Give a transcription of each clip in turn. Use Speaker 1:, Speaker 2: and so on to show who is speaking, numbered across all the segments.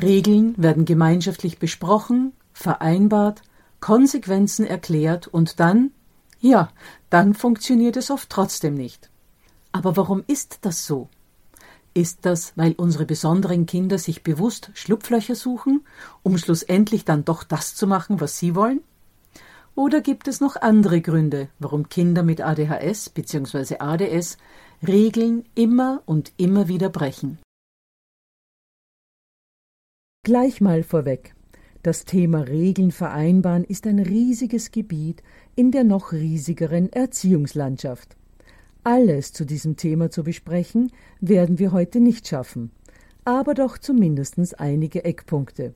Speaker 1: Regeln werden gemeinschaftlich besprochen, vereinbart, Konsequenzen erklärt und dann, ja, dann funktioniert es oft trotzdem nicht. Aber warum ist das so? Ist das, weil unsere besonderen Kinder sich bewusst Schlupflöcher suchen, um schlussendlich dann doch das zu machen, was sie wollen? Oder gibt es noch andere Gründe, warum Kinder mit ADHS bzw. ADS Regeln immer und immer wieder brechen? Gleich mal vorweg. Das Thema Regeln vereinbaren ist ein riesiges Gebiet in der noch riesigeren Erziehungslandschaft. Alles zu diesem Thema zu besprechen, werden wir heute nicht schaffen, aber doch zumindest einige Eckpunkte.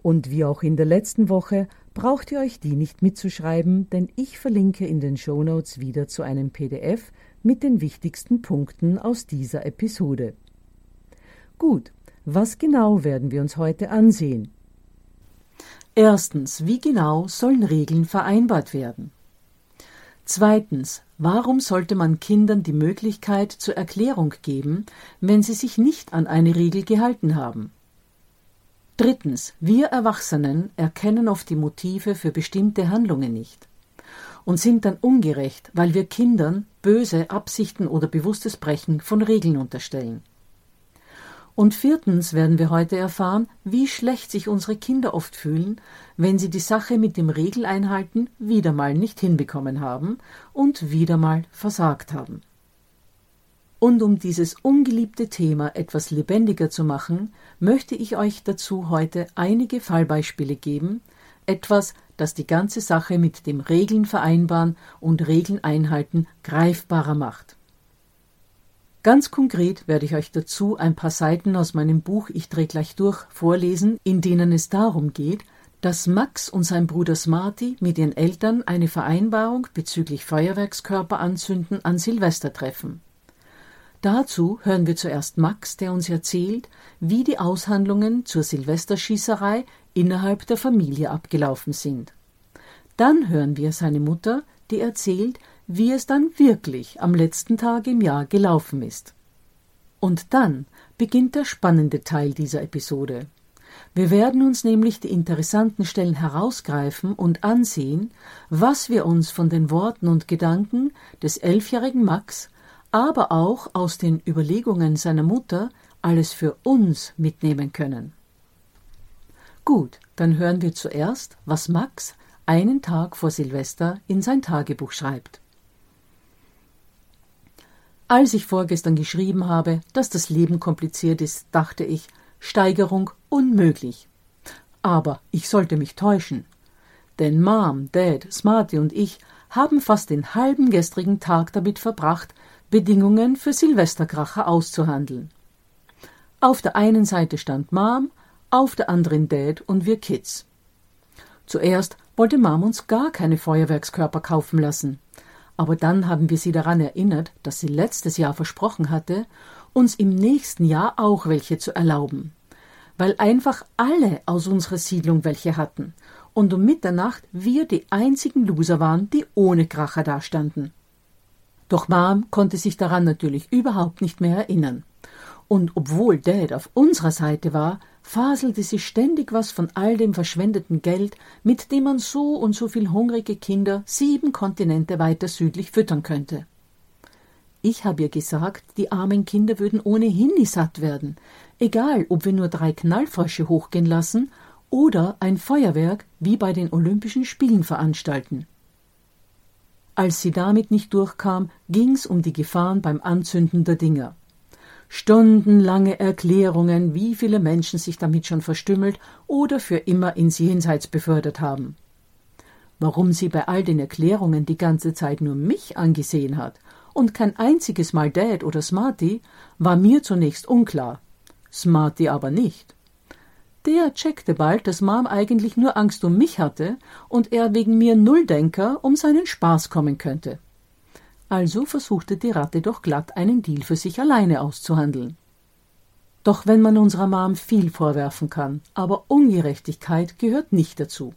Speaker 1: Und wie auch in der letzten Woche braucht ihr euch die nicht mitzuschreiben, denn ich verlinke in den Shownotes wieder zu einem PDF mit den wichtigsten Punkten aus dieser Episode. Gut, was genau werden wir uns heute ansehen? Erstens, wie genau sollen Regeln vereinbart werden? Zweitens, warum sollte man Kindern die Möglichkeit zur Erklärung geben, wenn sie sich nicht an eine Regel gehalten haben? Drittens, wir Erwachsenen erkennen oft die Motive für bestimmte Handlungen nicht und sind dann ungerecht, weil wir Kindern böse Absichten oder bewusstes Brechen von Regeln unterstellen. Und viertens werden wir heute erfahren, wie schlecht sich unsere Kinder oft fühlen, wenn sie die Sache mit dem Regeleinhalten wieder mal nicht hinbekommen haben und wieder mal versagt haben. Und um dieses ungeliebte Thema etwas lebendiger zu machen, möchte ich euch dazu heute einige Fallbeispiele geben, etwas, das die ganze Sache mit dem Regeln vereinbaren und Regeln einhalten greifbarer macht. Ganz konkret werde ich euch dazu ein paar Seiten aus meinem Buch Ich dreh gleich durch vorlesen, in denen es darum geht, dass Max und sein Bruder Smarty mit ihren Eltern eine Vereinbarung bezüglich Feuerwerkskörper anzünden an Silvester treffen. Dazu hören wir zuerst Max, der uns erzählt, wie die Aushandlungen zur Silvesterschießerei innerhalb der Familie abgelaufen sind. Dann hören wir seine Mutter, die erzählt, wie es dann wirklich am letzten Tag im Jahr gelaufen ist. Und dann beginnt der spannende Teil dieser Episode. Wir werden uns nämlich die interessanten Stellen herausgreifen und ansehen, was wir uns von den Worten und Gedanken des elfjährigen Max, aber auch aus den Überlegungen seiner Mutter alles für uns mitnehmen können. Gut, dann hören wir zuerst, was Max einen Tag vor Silvester in sein Tagebuch schreibt. Als ich vorgestern geschrieben habe, dass das Leben kompliziert ist, dachte ich, Steigerung unmöglich. Aber ich sollte mich täuschen. Denn Mom, Dad, Smarty und ich haben fast den halben gestrigen Tag damit verbracht, Bedingungen für Silvesterkracher auszuhandeln. Auf der einen Seite stand Mom, auf der anderen Dad und wir Kids. Zuerst wollte Mom uns gar keine Feuerwerkskörper kaufen lassen. Aber dann haben wir sie daran erinnert, dass sie letztes Jahr versprochen hatte, uns im nächsten Jahr auch welche zu erlauben. Weil einfach alle aus unserer Siedlung welche hatten und um Mitternacht wir die einzigen Loser waren, die ohne Kracher dastanden. Doch Mom konnte sich daran natürlich überhaupt nicht mehr erinnern. Und obwohl Dad auf unserer Seite war, faselte sie ständig was von all dem verschwendeten Geld, mit dem man so und so viel hungrige Kinder sieben Kontinente weiter südlich füttern könnte. Ich habe ihr gesagt, die armen Kinder würden ohnehin nie satt werden, egal ob wir nur drei Knallfrösche hochgehen lassen oder ein Feuerwerk wie bei den Olympischen Spielen veranstalten. Als sie damit nicht durchkam, ging's um die Gefahren beim Anzünden der Dinger. Stundenlange Erklärungen, wie viele Menschen sich damit schon verstümmelt oder für immer ins Jenseits befördert haben. Warum sie bei all den Erklärungen die ganze Zeit nur mich angesehen hat und kein einziges Mal Dad oder Smarty, war mir zunächst unklar. Smarty aber nicht. Der checkte bald, dass Mom eigentlich nur Angst um mich hatte und er wegen mir Nulldenker um seinen Spaß kommen könnte. Also versuchte die Ratte doch glatt einen Deal für sich alleine auszuhandeln. Doch wenn man unserer Mom viel vorwerfen kann, aber Ungerechtigkeit gehört nicht dazu.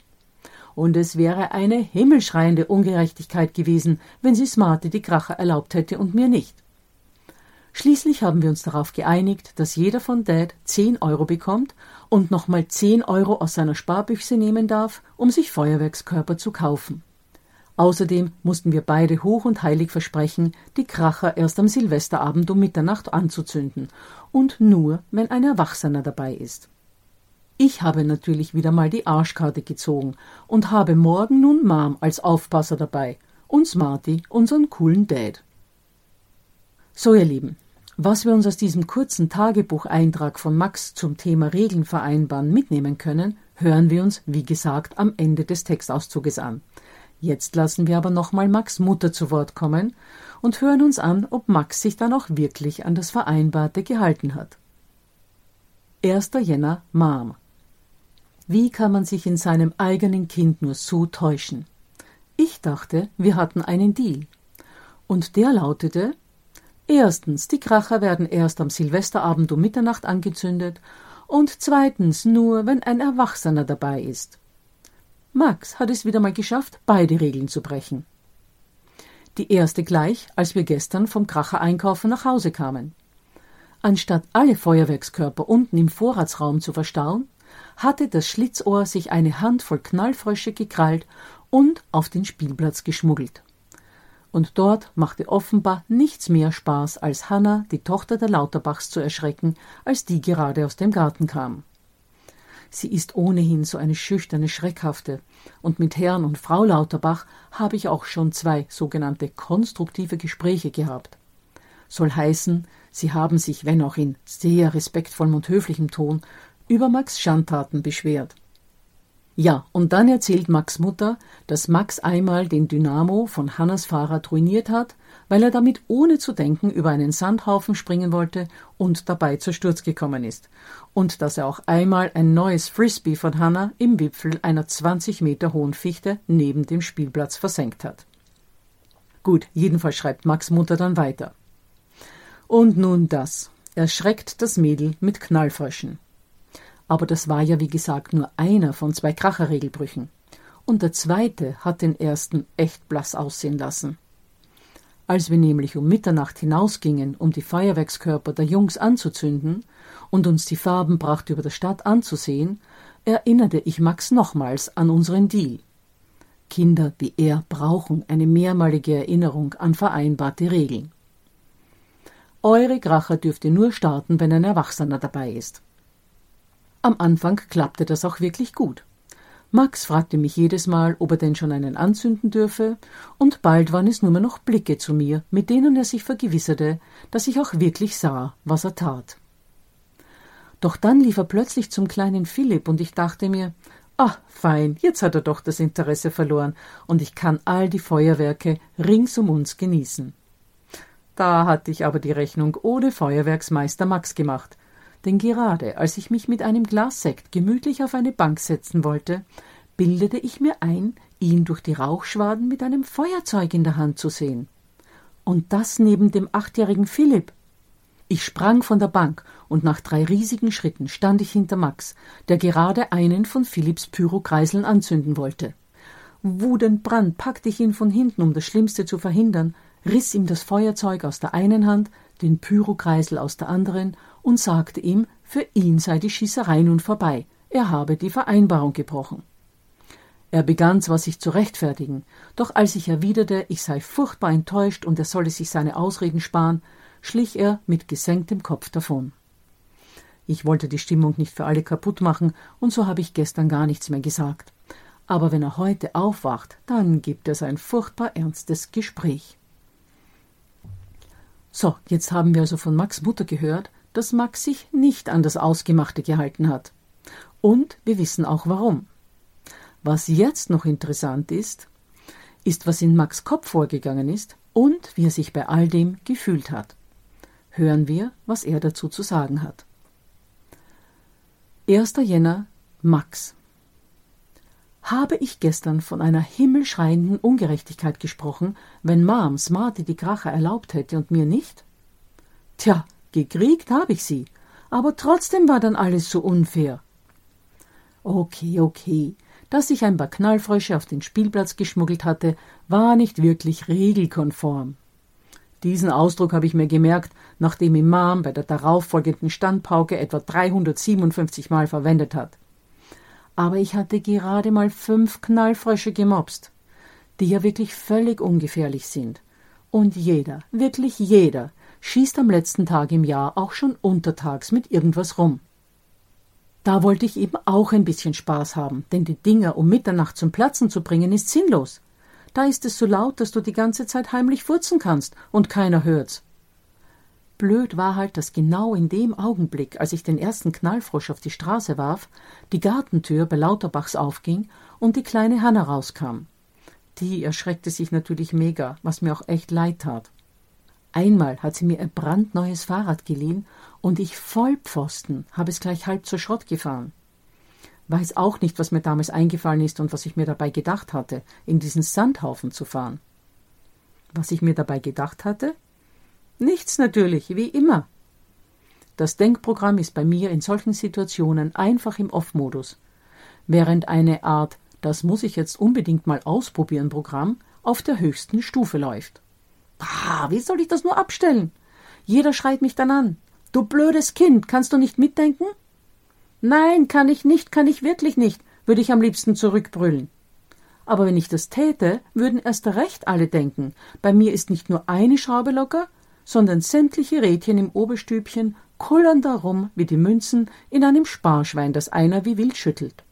Speaker 1: Und es wäre eine himmelschreiende Ungerechtigkeit gewesen, wenn sie Smarte die Kracher erlaubt hätte und mir nicht. Schließlich haben wir uns darauf geeinigt, dass jeder von Dad zehn Euro bekommt und nochmal zehn Euro aus seiner Sparbüchse nehmen darf, um sich Feuerwerkskörper zu kaufen. Außerdem mussten wir beide hoch und heilig versprechen, die Kracher erst am Silvesterabend um Mitternacht anzuzünden und nur, wenn ein Erwachsener dabei ist. Ich habe natürlich wieder mal die Arschkarte gezogen und habe morgen nun Mom als Aufpasser dabei und Smarty unseren coolen Dad. So, ihr Lieben, was wir uns aus diesem kurzen Tagebucheintrag von Max zum Thema Regeln vereinbaren mitnehmen können, hören wir uns, wie gesagt, am Ende des Textauszuges an. Jetzt lassen wir aber nochmal Max Mutter zu Wort kommen und hören uns an, ob Max sich dann auch wirklich an das Vereinbarte gehalten hat. 1. Jänner Mom. Wie kann man sich in seinem eigenen Kind nur so täuschen? Ich dachte, wir hatten einen Deal. Und der lautete Erstens, die Kracher werden erst am Silvesterabend um Mitternacht angezündet und zweitens nur, wenn ein Erwachsener dabei ist. Max hat es wieder mal geschafft, beide Regeln zu brechen. Die erste gleich, als wir gestern vom Kracher einkaufen nach Hause kamen. Anstatt alle Feuerwerkskörper unten im Vorratsraum zu verstauen, hatte das Schlitzohr sich eine Handvoll Knallfrösche gekrallt und auf den Spielplatz geschmuggelt. Und dort machte offenbar nichts mehr Spaß, als Hanna, die Tochter der Lauterbachs, zu erschrecken, als die gerade aus dem Garten kam. Sie ist ohnehin so eine schüchterne, schreckhafte, und mit Herrn und Frau Lauterbach habe ich auch schon zwei sogenannte konstruktive Gespräche gehabt. Soll heißen, sie haben sich, wenn auch in sehr respektvollem und höflichem Ton, über Max Schandtaten beschwert. Ja, und dann erzählt Max Mutter, dass Max einmal den Dynamo von Hannas Fahrrad ruiniert hat, weil er damit ohne zu denken über einen Sandhaufen springen wollte und dabei zu Sturz gekommen ist. Und dass er auch einmal ein neues Frisbee von Hannah im Wipfel einer 20 Meter hohen Fichte neben dem Spielplatz versenkt hat. Gut, jedenfalls schreibt Max Mutter dann weiter. Und nun das. Erschreckt das Mädel mit Knallfröschen. Aber das war ja wie gesagt nur einer von zwei Kracherregelbrüchen. Und der zweite hat den ersten echt blass aussehen lassen. Als wir nämlich um Mitternacht hinausgingen, um die Feuerwerkskörper der Jungs anzuzünden und uns die Farbenpracht über der Stadt anzusehen, erinnerte ich Max nochmals an unseren Deal. Kinder wie er brauchen eine mehrmalige Erinnerung an vereinbarte Regeln. Eure Kracher dürft ihr nur starten, wenn ein Erwachsener dabei ist. Am Anfang klappte das auch wirklich gut. Max fragte mich jedes Mal, ob er denn schon einen anzünden dürfe, und bald waren es nur mehr noch Blicke zu mir, mit denen er sich vergewisserte, dass ich auch wirklich sah, was er tat. Doch dann lief er plötzlich zum kleinen Philipp und ich dachte mir, ah, fein, jetzt hat er doch das Interesse verloren und ich kann all die Feuerwerke rings um uns genießen. Da hatte ich aber die Rechnung ohne Feuerwerksmeister Max gemacht, denn gerade als ich mich mit einem Glas Sekt gemütlich auf eine Bank setzen wollte, bildete ich mir ein, ihn durch die Rauchschwaden mit einem Feuerzeug in der Hand zu sehen. Und das neben dem achtjährigen Philipp. Ich sprang von der Bank und nach drei riesigen Schritten stand ich hinter Max, der gerade einen von Philipps Pyrokreiseln anzünden wollte. Wutentbrannt packte ich ihn von hinten, um das Schlimmste zu verhindern, riss ihm das Feuerzeug aus der einen Hand, den Pyrokreisel aus der anderen und sagte ihm, für ihn sei die Schießerei nun vorbei, er habe die Vereinbarung gebrochen. Er begann zwar sich zu rechtfertigen, doch als ich erwiderte, ich sei furchtbar enttäuscht und er solle sich seine Ausreden sparen, schlich er mit gesenktem Kopf davon. Ich wollte die Stimmung nicht für alle kaputt machen, und so habe ich gestern gar nichts mehr gesagt. Aber wenn er heute aufwacht, dann gibt es ein furchtbar ernstes Gespräch. So, jetzt haben wir also von Max Mutter gehört, dass Max sich nicht an das Ausgemachte gehalten hat. Und wir wissen auch warum. Was jetzt noch interessant ist, ist, was in Max Kopf vorgegangen ist und wie er sich bei all dem gefühlt hat. Hören wir, was er dazu zu sagen hat. 1. Jänner Max Habe ich gestern von einer himmelschreienden Ungerechtigkeit gesprochen, wenn Mom Smarty die Kracher erlaubt hätte und mir nicht? Tja, gekriegt habe ich sie, aber trotzdem war dann alles so unfair. Okay, okay, dass sich ein paar Knallfrösche auf den Spielplatz geschmuggelt hatte, war nicht wirklich regelkonform. Diesen Ausdruck habe ich mir gemerkt, nachdem Imam bei der darauffolgenden Standpauke etwa 357 Mal verwendet hat. Aber ich hatte gerade mal fünf Knallfrösche gemobst, die ja wirklich völlig ungefährlich sind. Und jeder, wirklich jeder, schießt am letzten Tag im Jahr auch schon untertags mit irgendwas rum. Da wollte ich eben auch ein bisschen Spaß haben, denn die Dinger um Mitternacht zum Platzen zu bringen ist sinnlos. Da ist es so laut, dass du die ganze Zeit heimlich furzen kannst und keiner hört's. Blöd war halt, dass genau in dem Augenblick, als ich den ersten Knallfrosch auf die Straße warf, die Gartentür bei Lauterbachs aufging und die kleine Hanna rauskam. Die erschreckte sich natürlich mega, was mir auch echt leid tat. Einmal hat sie mir ein brandneues Fahrrad geliehen und ich Vollpfosten habe es gleich halb zur Schrott gefahren. Weiß auch nicht, was mir damals eingefallen ist und was ich mir dabei gedacht hatte, in diesen Sandhaufen zu fahren. Was ich mir dabei gedacht hatte? Nichts natürlich, wie immer. Das Denkprogramm ist bei mir in solchen Situationen einfach im Off-Modus, während eine Art Das muss ich jetzt unbedingt mal ausprobieren Programm auf der höchsten Stufe läuft. Ah, wie soll ich das nur abstellen? Jeder schreit mich dann an. Du blödes Kind, kannst du nicht mitdenken? Nein, kann ich nicht, kann ich wirklich nicht, würde ich am liebsten zurückbrüllen. Aber wenn ich das täte, würden erst recht alle denken, bei mir ist nicht nur eine Schraube locker, sondern sämtliche Rädchen im Oberstübchen kullern darum wie die Münzen in einem Sparschwein, das einer wie wild schüttelt.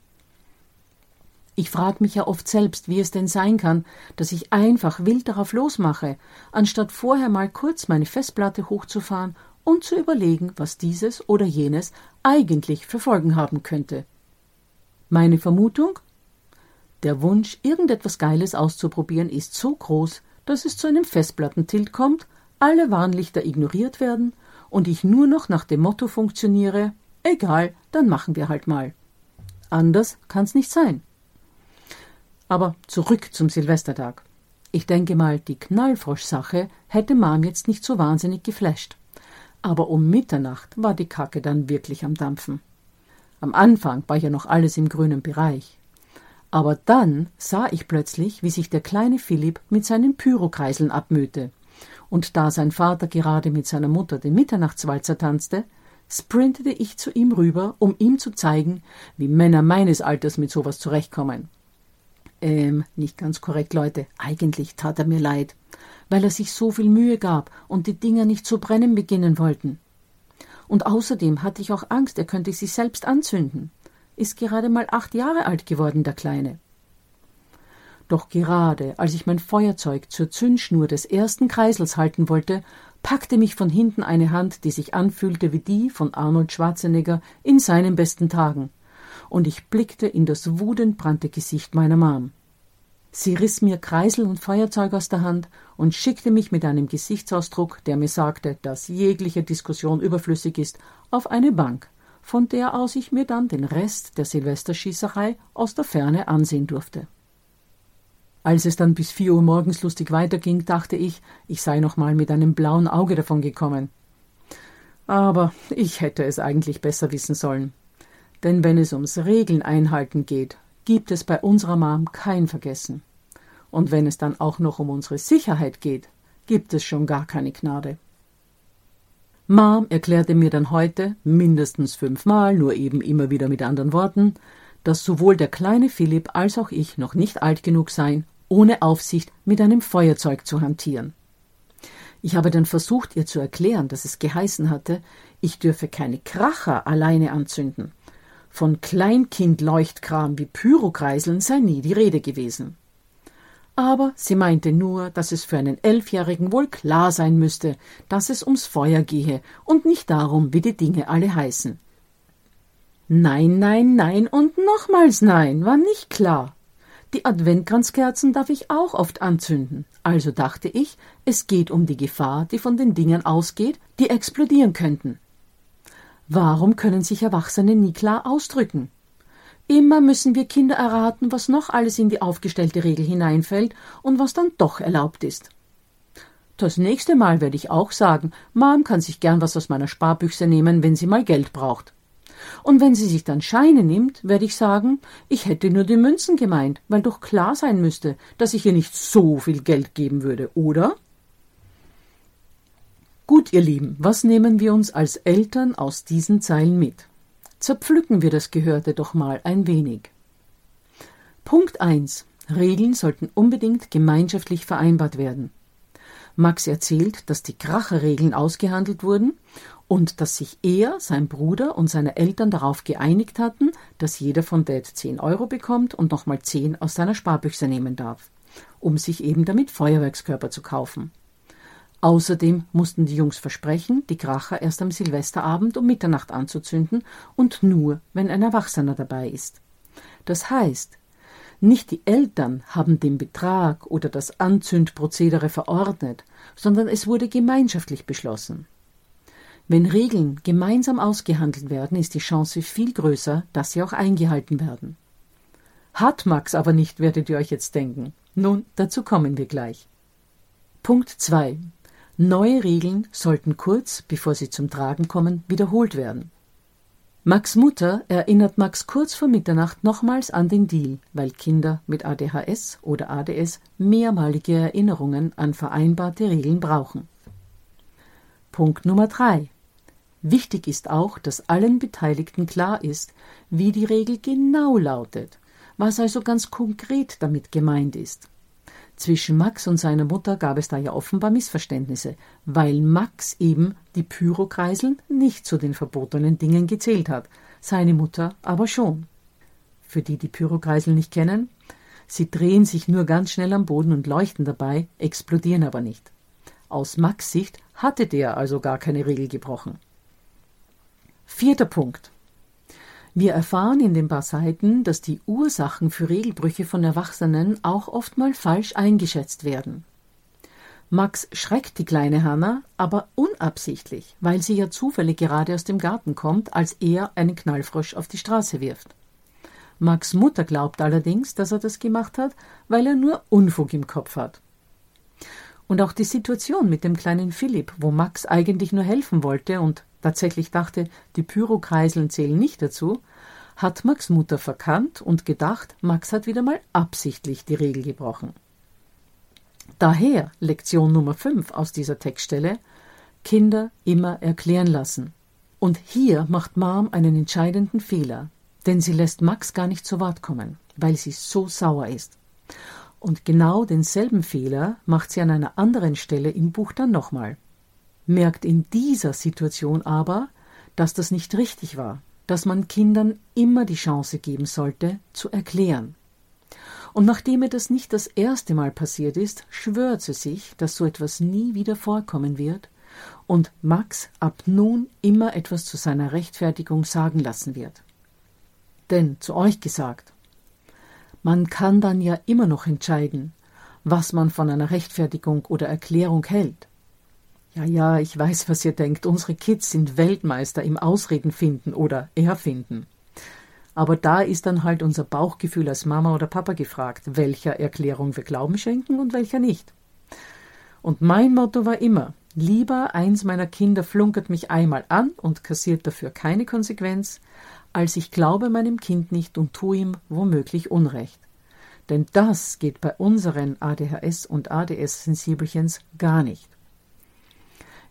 Speaker 1: Ich frage mich ja oft selbst, wie es denn sein kann, dass ich einfach wild darauf losmache, anstatt vorher mal kurz meine Festplatte hochzufahren und zu überlegen, was dieses oder jenes eigentlich für Folgen haben könnte. Meine Vermutung? Der Wunsch, irgendetwas Geiles auszuprobieren, ist so groß, dass es zu einem Festplattentilt kommt, alle Warnlichter ignoriert werden und ich nur noch nach dem Motto funktioniere, egal, dann machen wir halt mal. Anders kann's nicht sein. Aber zurück zum Silvestertag. Ich denke mal, die Knallfrosch-Sache hätte Mom jetzt nicht so wahnsinnig geflasht. Aber um Mitternacht war die Kacke dann wirklich am Dampfen. Am Anfang war ja noch alles im grünen Bereich. Aber dann sah ich plötzlich, wie sich der kleine Philipp mit seinen Pyrokreiseln abmühte. Und da sein Vater gerade mit seiner Mutter den Mitternachtswalzer tanzte, sprintete ich zu ihm rüber, um ihm zu zeigen, wie Männer meines Alters mit sowas zurechtkommen. Ähm, nicht ganz korrekt, Leute. Eigentlich tat er mir leid, weil er sich so viel Mühe gab und die Dinger nicht zu brennen beginnen wollten. Und außerdem hatte ich auch Angst, er könnte sich selbst anzünden. Ist gerade mal acht Jahre alt geworden, der Kleine. Doch gerade als ich mein Feuerzeug zur Zündschnur des ersten Kreisels halten wollte, packte mich von hinten eine Hand, die sich anfühlte wie die von Arnold Schwarzenegger in seinen besten Tagen, und ich blickte in das wutentbrannte Gesicht meiner Mom. Sie riss mir Kreisel und Feuerzeug aus der Hand und schickte mich mit einem Gesichtsausdruck, der mir sagte, dass jegliche Diskussion überflüssig ist, auf eine Bank, von der aus ich mir dann den Rest der Silvesterschießerei aus der Ferne ansehen durfte. Als es dann bis vier Uhr morgens lustig weiterging, dachte ich, ich sei noch mal mit einem blauen Auge davon gekommen. Aber ich hätte es eigentlich besser wissen sollen. Denn wenn es ums Regeln einhalten geht, gibt es bei unserer Mom kein Vergessen. Und wenn es dann auch noch um unsere Sicherheit geht, gibt es schon gar keine Gnade. Mom erklärte mir dann heute, mindestens fünfmal, nur eben immer wieder mit anderen Worten, dass sowohl der kleine Philipp als auch ich noch nicht alt genug seien, ohne Aufsicht mit einem Feuerzeug zu hantieren. Ich habe dann versucht, ihr zu erklären, dass es geheißen hatte, ich dürfe keine Kracher alleine anzünden. Von Kleinkindleuchtkram wie Pyrokreiseln sei nie die Rede gewesen. Aber sie meinte nur, dass es für einen Elfjährigen wohl klar sein müsste, dass es ums Feuer gehe und nicht darum, wie die Dinge alle heißen. Nein, nein, nein und nochmals nein, war nicht klar. Die Adventkranzkerzen darf ich auch oft anzünden. Also dachte ich, es geht um die Gefahr, die von den Dingern ausgeht, die explodieren könnten. Warum können sich Erwachsene nie klar ausdrücken? Immer müssen wir Kinder erraten, was noch alles in die aufgestellte Regel hineinfällt und was dann doch erlaubt ist. Das nächste Mal werde ich auch sagen, Mom kann sich gern was aus meiner Sparbüchse nehmen, wenn sie mal Geld braucht. Und wenn sie sich dann Scheine nimmt, werde ich sagen, ich hätte nur die Münzen gemeint, weil doch klar sein müsste, dass ich ihr nicht so viel Geld geben würde, oder? Gut, ihr Lieben, was nehmen wir uns als Eltern aus diesen Zeilen mit? Zerpflücken wir das Gehörte doch mal ein wenig. Punkt 1. Regeln sollten unbedingt gemeinschaftlich vereinbart werden. Max erzählt, dass die Kracherregeln ausgehandelt wurden und dass sich er, sein Bruder und seine Eltern darauf geeinigt hatten, dass jeder von Dad 10 Euro bekommt und nochmal 10 aus seiner Sparbüchse nehmen darf, um sich eben damit Feuerwerkskörper zu kaufen. Außerdem mussten die Jungs versprechen, die Kracher erst am Silvesterabend um Mitternacht anzuzünden und nur, wenn ein Erwachsener dabei ist. Das heißt, nicht die Eltern haben den Betrag oder das Anzündprozedere verordnet, sondern es wurde gemeinschaftlich beschlossen. Wenn Regeln gemeinsam ausgehandelt werden, ist die Chance viel größer, dass sie auch eingehalten werden. Hat Max aber nicht, werdet ihr euch jetzt denken. Nun, dazu kommen wir gleich. Punkt 2. Neue Regeln sollten kurz, bevor sie zum Tragen kommen, wiederholt werden. Max Mutter erinnert Max kurz vor Mitternacht nochmals an den Deal, weil Kinder mit ADHS oder ADS mehrmalige Erinnerungen an vereinbarte Regeln brauchen. Punkt Nummer 3. Wichtig ist auch, dass allen Beteiligten klar ist, wie die Regel genau lautet, was also ganz konkret damit gemeint ist. Zwischen Max und seiner Mutter gab es da ja offenbar Missverständnisse, weil Max eben die Pyrokreiseln nicht zu den verbotenen Dingen gezählt hat, seine Mutter aber schon. Für die, die Pyrokreisel nicht kennen, sie drehen sich nur ganz schnell am Boden und leuchten dabei, explodieren aber nicht. Aus Max Sicht hatte der also gar keine Regel gebrochen. Vierter Punkt. Wir erfahren in den paar Seiten, dass die Ursachen für Regelbrüche von Erwachsenen auch oft mal falsch eingeschätzt werden. Max schreckt die kleine Hanna, aber unabsichtlich, weil sie ja zufällig gerade aus dem Garten kommt, als er einen Knallfrosch auf die Straße wirft. Max Mutter glaubt allerdings, dass er das gemacht hat, weil er nur Unfug im Kopf hat. Und auch die Situation mit dem kleinen Philipp, wo Max eigentlich nur helfen wollte und tatsächlich dachte, die Pyrokreiseln zählen nicht dazu, hat Max Mutter verkannt und gedacht, Max hat wieder mal absichtlich die Regel gebrochen. Daher Lektion Nummer 5 aus dieser Textstelle Kinder immer erklären lassen. Und hier macht Mom einen entscheidenden Fehler, denn sie lässt Max gar nicht zu Wort kommen, weil sie so sauer ist. Und genau denselben Fehler macht sie an einer anderen Stelle im Buch dann nochmal merkt in dieser Situation aber, dass das nicht richtig war, dass man Kindern immer die Chance geben sollte, zu erklären. Und nachdem ihr das nicht das erste Mal passiert ist, schwört sie sich, dass so etwas nie wieder vorkommen wird und Max ab nun immer etwas zu seiner Rechtfertigung sagen lassen wird. Denn zu euch gesagt, man kann dann ja immer noch entscheiden, was man von einer Rechtfertigung oder Erklärung hält. Ja, ja, ich weiß, was ihr denkt. Unsere Kids sind Weltmeister im Ausreden finden oder erfinden. Aber da ist dann halt unser Bauchgefühl als Mama oder Papa gefragt, welcher Erklärung wir Glauben schenken und welcher nicht. Und mein Motto war immer, lieber eins meiner Kinder flunkert mich einmal an und kassiert dafür keine Konsequenz, als ich glaube meinem Kind nicht und tue ihm womöglich Unrecht. Denn das geht bei unseren ADHS und ADS-Sensibelchens gar nicht.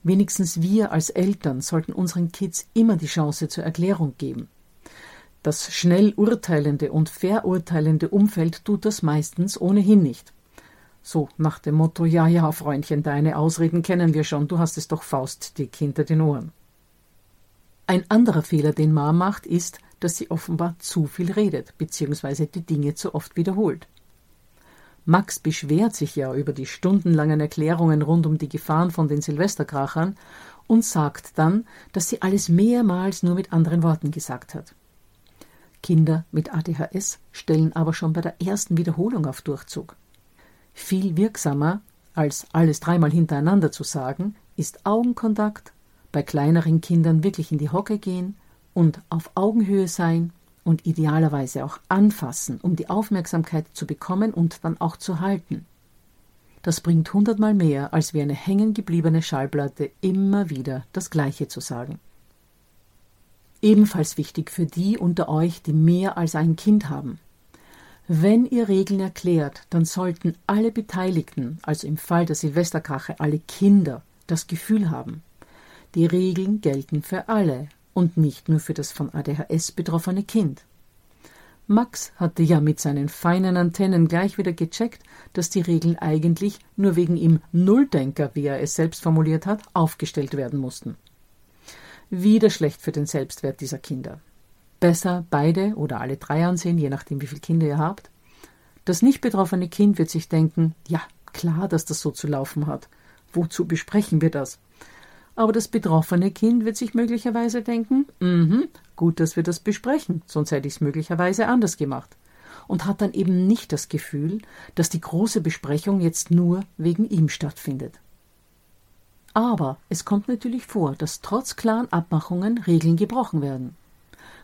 Speaker 1: Wenigstens wir als Eltern sollten unseren Kids immer die Chance zur Erklärung geben. Das schnell urteilende und verurteilende Umfeld tut das meistens ohnehin nicht. So nach dem Motto Ja, ja, Freundchen, deine Ausreden kennen wir schon, du hast es doch faustdick hinter den Ohren. Ein anderer Fehler, den Ma macht, ist, dass sie offenbar zu viel redet, beziehungsweise die Dinge zu oft wiederholt. Max beschwert sich ja über die stundenlangen Erklärungen rund um die Gefahren von den Silvesterkrachern und sagt dann, dass sie alles mehrmals nur mit anderen Worten gesagt hat. Kinder mit ADHS stellen aber schon bei der ersten Wiederholung auf Durchzug. Viel wirksamer als alles dreimal hintereinander zu sagen, ist Augenkontakt, bei kleineren Kindern wirklich in die Hocke gehen und auf Augenhöhe sein und idealerweise auch anfassen, um die Aufmerksamkeit zu bekommen und dann auch zu halten. Das bringt hundertmal mehr, als wie eine hängengebliebene Schallplatte immer wieder das Gleiche zu sagen. Ebenfalls wichtig für die unter euch, die mehr als ein Kind haben. Wenn ihr Regeln erklärt, dann sollten alle Beteiligten, also im Fall der Silvesterkrache alle Kinder, das Gefühl haben, die Regeln gelten für alle und nicht nur für das von ADHS betroffene Kind. Max hatte ja mit seinen feinen Antennen gleich wieder gecheckt, dass die Regeln eigentlich nur wegen ihm Nulldenker, wie er es selbst formuliert hat, aufgestellt werden mussten. Wieder schlecht für den Selbstwert dieser Kinder. Besser beide oder alle drei ansehen, je nachdem, wie viele Kinder ihr habt. Das nicht betroffene Kind wird sich denken, ja, klar, dass das so zu laufen hat. Wozu besprechen wir das? Aber das betroffene Kind wird sich möglicherweise denken, mhm, gut, dass wir das besprechen, sonst hätte ich es möglicherweise anders gemacht. Und hat dann eben nicht das Gefühl, dass die große Besprechung jetzt nur wegen ihm stattfindet. Aber es kommt natürlich vor, dass trotz klaren Abmachungen Regeln gebrochen werden.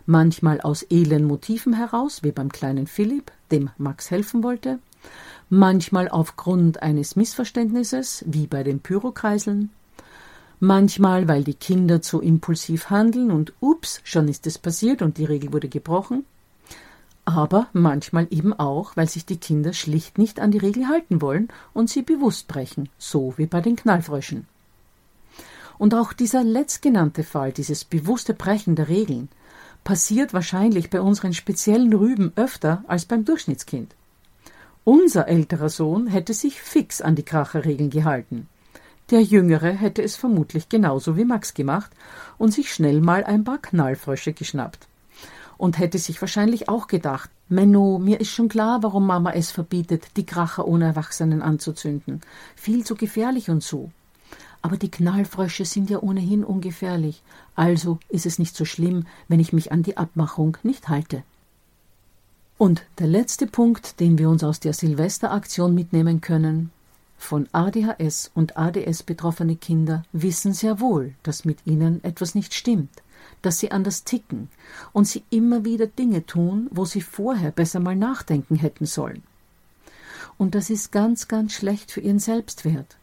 Speaker 1: Manchmal aus edlen Motiven heraus, wie beim kleinen Philipp, dem Max helfen wollte, manchmal aufgrund eines Missverständnisses, wie bei den Pyrokreiseln, manchmal weil die Kinder zu impulsiv handeln und ups, schon ist es passiert und die Regel wurde gebrochen, aber manchmal eben auch, weil sich die Kinder schlicht nicht an die Regel halten wollen und sie bewusst brechen, so wie bei den Knallfröschen. Und auch dieser letztgenannte Fall, dieses bewusste Brechen der Regeln, passiert wahrscheinlich bei unseren speziellen Rüben öfter als beim Durchschnittskind. Unser älterer Sohn hätte sich fix an die Kracherregeln gehalten. Der Jüngere hätte es vermutlich genauso wie Max gemacht und sich schnell mal ein paar Knallfrösche geschnappt. Und hätte sich wahrscheinlich auch gedacht, Menno, mir ist schon klar, warum Mama es verbietet, die Kracher ohne Erwachsenen anzuzünden. Viel zu gefährlich und so. Aber die Knallfrösche sind ja ohnehin ungefährlich, also ist es nicht so schlimm, wenn ich mich an die Abmachung nicht halte. Und der letzte Punkt, den wir uns aus der Silvesteraktion mitnehmen können, von ADHS und ADS betroffene Kinder wissen sehr wohl, dass mit ihnen etwas nicht stimmt, dass sie anders ticken und sie immer wieder Dinge tun, wo sie vorher besser mal nachdenken hätten sollen. Und das ist ganz, ganz schlecht für ihren Selbstwert.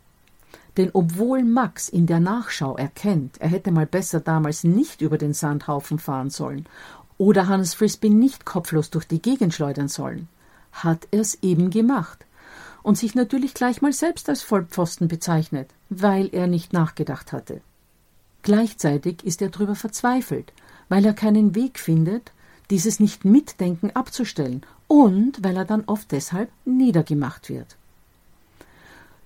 Speaker 1: Denn obwohl Max in der Nachschau erkennt, er hätte mal besser damals nicht über den Sandhaufen fahren sollen oder Hannes Frisbee nicht kopflos durch die Gegend schleudern sollen, hat er es eben gemacht und sich natürlich gleich mal selbst als Vollpfosten bezeichnet, weil er nicht nachgedacht hatte. Gleichzeitig ist er darüber verzweifelt, weil er keinen Weg findet, dieses nicht mitdenken abzustellen und weil er dann oft deshalb niedergemacht wird.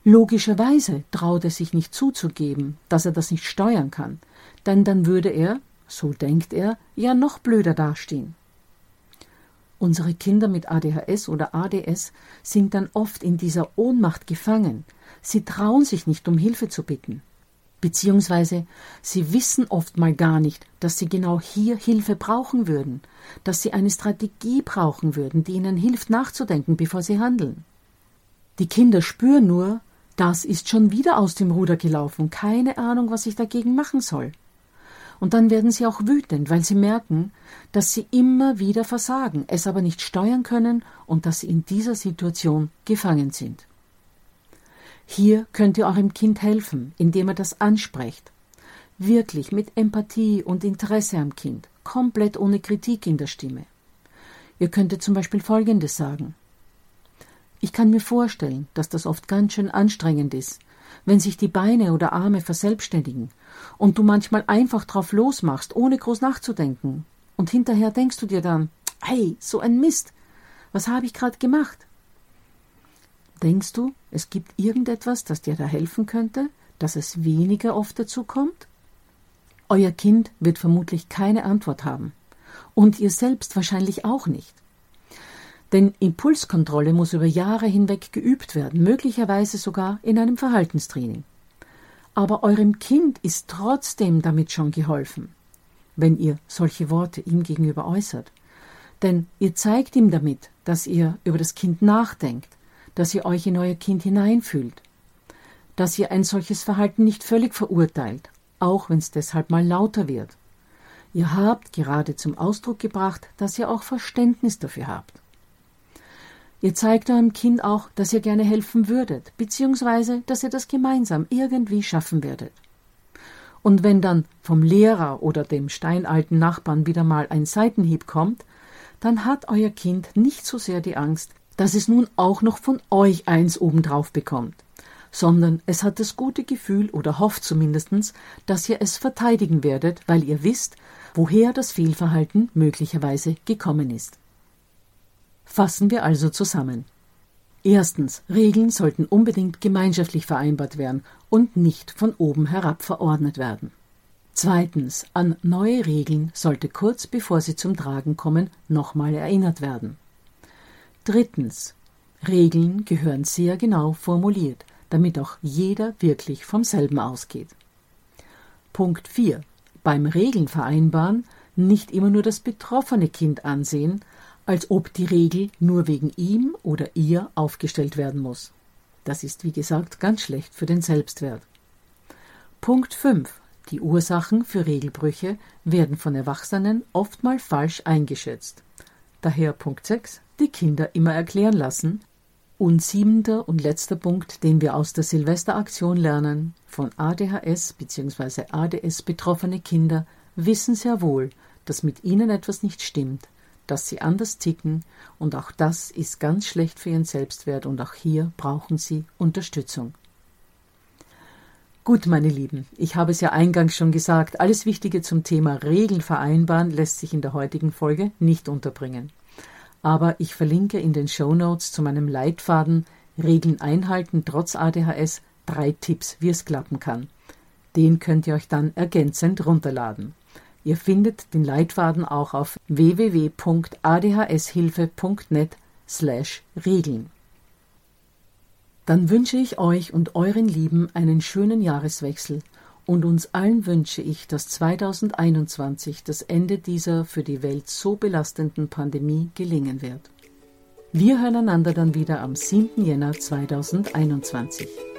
Speaker 1: Logischerweise traut er sich nicht zuzugeben, dass er das nicht steuern kann, denn dann würde er, so denkt er, ja noch blöder dastehen. Unsere Kinder mit ADHS oder ADS sind dann oft in dieser Ohnmacht gefangen. Sie trauen sich nicht, um Hilfe zu bitten. Beziehungsweise sie wissen oft mal gar nicht, dass sie genau hier Hilfe brauchen würden, dass sie eine Strategie brauchen würden, die ihnen hilft nachzudenken, bevor sie handeln. Die Kinder spüren nur, das ist schon wieder aus dem Ruder gelaufen, keine Ahnung, was ich dagegen machen soll. Und dann werden sie auch wütend, weil sie merken, dass sie immer wieder versagen, es aber nicht steuern können und dass sie in dieser Situation gefangen sind. Hier könnt ihr eurem Kind helfen, indem ihr das ansprecht. Wirklich mit Empathie und Interesse am Kind, komplett ohne Kritik in der Stimme. Ihr könntet zum Beispiel Folgendes sagen. Ich kann mir vorstellen, dass das oft ganz schön anstrengend ist, wenn sich die Beine oder Arme verselbstständigen und du manchmal einfach drauf losmachst, ohne groß nachzudenken. Und hinterher denkst du dir dann, hey, so ein Mist, was habe ich gerade gemacht? Denkst du, es gibt irgendetwas, das dir da helfen könnte, dass es weniger oft dazu kommt? Euer Kind wird vermutlich keine Antwort haben. Und ihr selbst wahrscheinlich auch nicht. Denn Impulskontrolle muss über Jahre hinweg geübt werden, möglicherweise sogar in einem Verhaltenstraining. Aber eurem Kind ist trotzdem damit schon geholfen, wenn ihr solche Worte ihm gegenüber äußert. Denn ihr zeigt ihm damit, dass ihr über das Kind nachdenkt, dass ihr euch in euer Kind hineinfühlt, dass ihr ein solches Verhalten nicht völlig verurteilt, auch wenn es deshalb mal lauter wird. Ihr habt gerade zum Ausdruck gebracht, dass ihr auch Verständnis dafür habt. Ihr zeigt eurem Kind auch, dass ihr gerne helfen würdet, beziehungsweise dass ihr das gemeinsam irgendwie schaffen werdet. Und wenn dann vom Lehrer oder dem steinalten Nachbarn wieder mal ein Seitenhieb kommt, dann hat euer Kind nicht so sehr die Angst, dass es nun auch noch von euch eins obendrauf bekommt, sondern es hat das gute Gefühl oder hofft zumindest, dass ihr es verteidigen werdet, weil ihr wisst, woher das Fehlverhalten möglicherweise gekommen ist. Fassen wir also zusammen. Erstens, Regeln sollten unbedingt gemeinschaftlich vereinbart werden und nicht von oben herab verordnet werden. Zweitens, an neue Regeln sollte kurz bevor sie zum Tragen kommen nochmal erinnert werden. Drittens. Regeln gehören sehr genau formuliert, damit auch jeder wirklich vom selben ausgeht. Punkt 4. Beim Regeln vereinbaren nicht immer nur das betroffene Kind ansehen, als ob die Regel nur wegen ihm oder ihr aufgestellt werden muss. Das ist, wie gesagt, ganz schlecht für den Selbstwert. Punkt 5. Die Ursachen für Regelbrüche werden von Erwachsenen oftmals falsch eingeschätzt. Daher Punkt 6 die Kinder immer erklären lassen. Und siebenter und letzter Punkt, den wir aus der Silvesteraktion lernen, von ADHS bzw. ADS betroffene Kinder wissen sehr wohl, dass mit ihnen etwas nicht stimmt, dass sie anders ticken und auch das ist ganz schlecht für ihren Selbstwert und auch hier brauchen sie Unterstützung. Gut, meine Lieben, ich habe es ja eingangs schon gesagt, alles Wichtige zum Thema Regeln vereinbaren lässt sich in der heutigen Folge nicht unterbringen aber ich verlinke in den Show Notes zu meinem Leitfaden Regeln einhalten trotz ADHS drei Tipps, wie es klappen kann. Den könnt ihr euch dann ergänzend runterladen. Ihr findet den Leitfaden auch auf www.adhshilfe.net slash Regeln. Dann wünsche ich euch und euren Lieben einen schönen Jahreswechsel und uns allen wünsche ich, dass 2021 das Ende dieser für die Welt so belastenden Pandemie gelingen wird. Wir hören einander dann wieder am 7. Jänner 2021.